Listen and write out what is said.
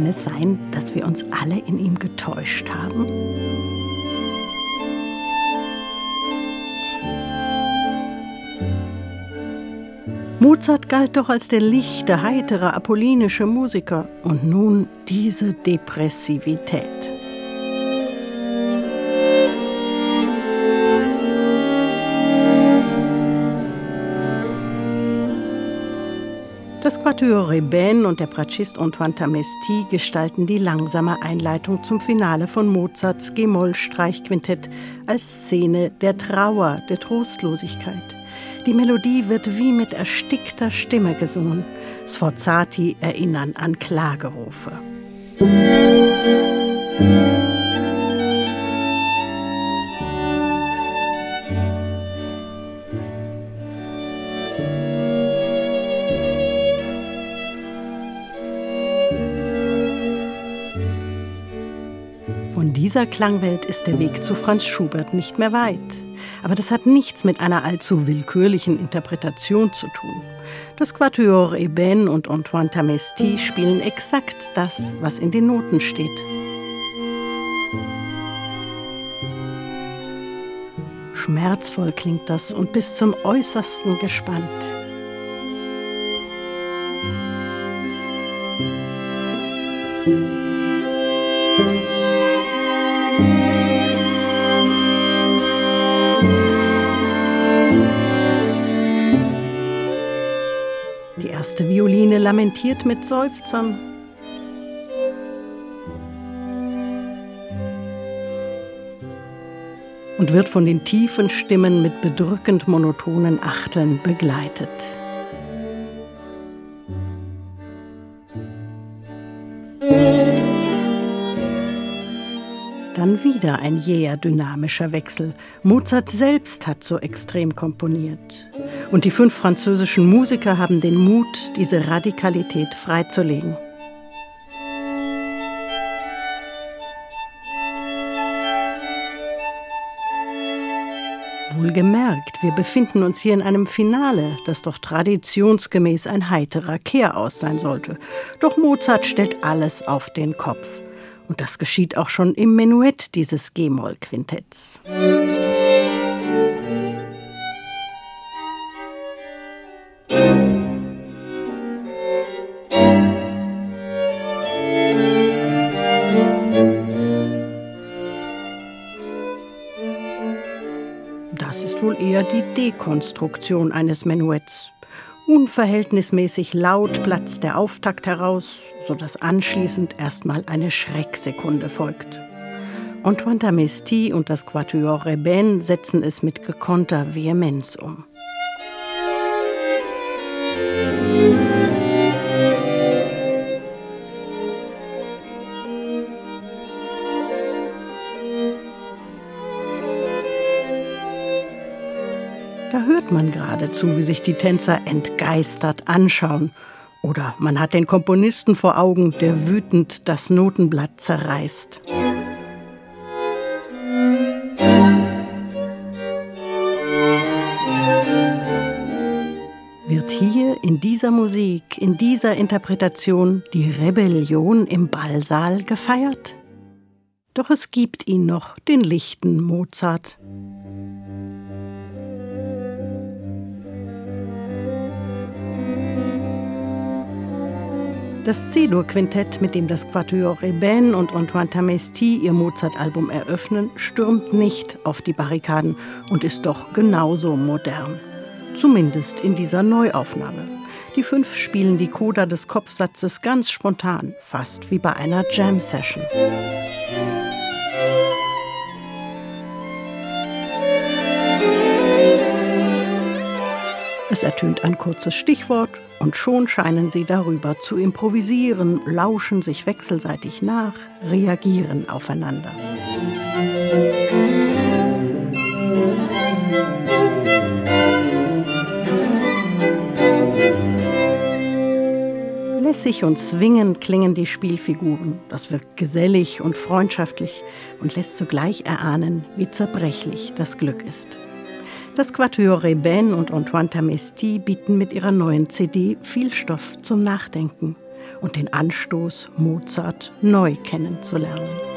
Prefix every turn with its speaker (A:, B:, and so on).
A: Kann es sein, dass wir uns alle in ihm getäuscht haben? Mozart galt doch als der lichte, heitere, apollinische Musiker und nun diese Depressivität. Das Quatuor Rebène und der Bratschist Antoine Tamesti gestalten die langsame Einleitung zum Finale von Mozarts G-Moll-Streichquintett als Szene der Trauer, der Trostlosigkeit. Die Melodie wird wie mit erstickter Stimme gesungen. Sforzati erinnern an Klagerufe. Von dieser Klangwelt ist der Weg zu Franz Schubert nicht mehr weit. Aber das hat nichts mit einer allzu willkürlichen Interpretation zu tun. Das Quatuor Eben und Antoine Tamesti spielen exakt das, was in den Noten steht. Schmerzvoll klingt das und bis zum äußersten gespannt. Erste Violine lamentiert mit Seufzern. Und wird von den tiefen Stimmen mit bedrückend monotonen Achteln begleitet. Dann wieder ein jäher dynamischer Wechsel. Mozart selbst hat so extrem komponiert. Und die fünf französischen Musiker haben den Mut, diese Radikalität freizulegen. Wohlgemerkt, wir befinden uns hier in einem Finale, das doch traditionsgemäß ein heiterer Kehraus sein sollte. Doch Mozart stellt alles auf den Kopf. Und das geschieht auch schon im Menuett dieses G-Moll-Quintetts. eher die Dekonstruktion eines Menuetts. Unverhältnismäßig laut platzt der Auftakt heraus, sodass anschließend erstmal eine Schrecksekunde folgt. Antoine Tamesti und das Quatuor Rebène setzen es mit gekonnter Vehemenz um. Da hört man geradezu, wie sich die Tänzer entgeistert anschauen. Oder man hat den Komponisten vor Augen, der wütend das Notenblatt zerreißt. Wird hier in dieser Musik, in dieser Interpretation die Rebellion im Ballsaal gefeiert? Doch es gibt ihn noch, den lichten Mozart. Das C-Dur-Quintett, mit dem das Quatuor Rebène und Antoine Tamesti ihr Mozart-Album eröffnen, stürmt nicht auf die Barrikaden und ist doch genauso modern. Zumindest in dieser Neuaufnahme. Die fünf spielen die Coda des Kopfsatzes ganz spontan, fast wie bei einer Jam-Session. Es ertönt ein kurzes Stichwort und schon scheinen sie darüber zu improvisieren, lauschen sich wechselseitig nach, reagieren aufeinander. Lässig und zwingend klingen die Spielfiguren. Das wirkt gesellig und freundschaftlich und lässt zugleich erahnen, wie zerbrechlich das Glück ist. Das Quatuor Rebène und Antoine Tamesti bieten mit ihrer neuen CD viel Stoff zum Nachdenken. und den Anstoß, Mozart neu kennenzulernen.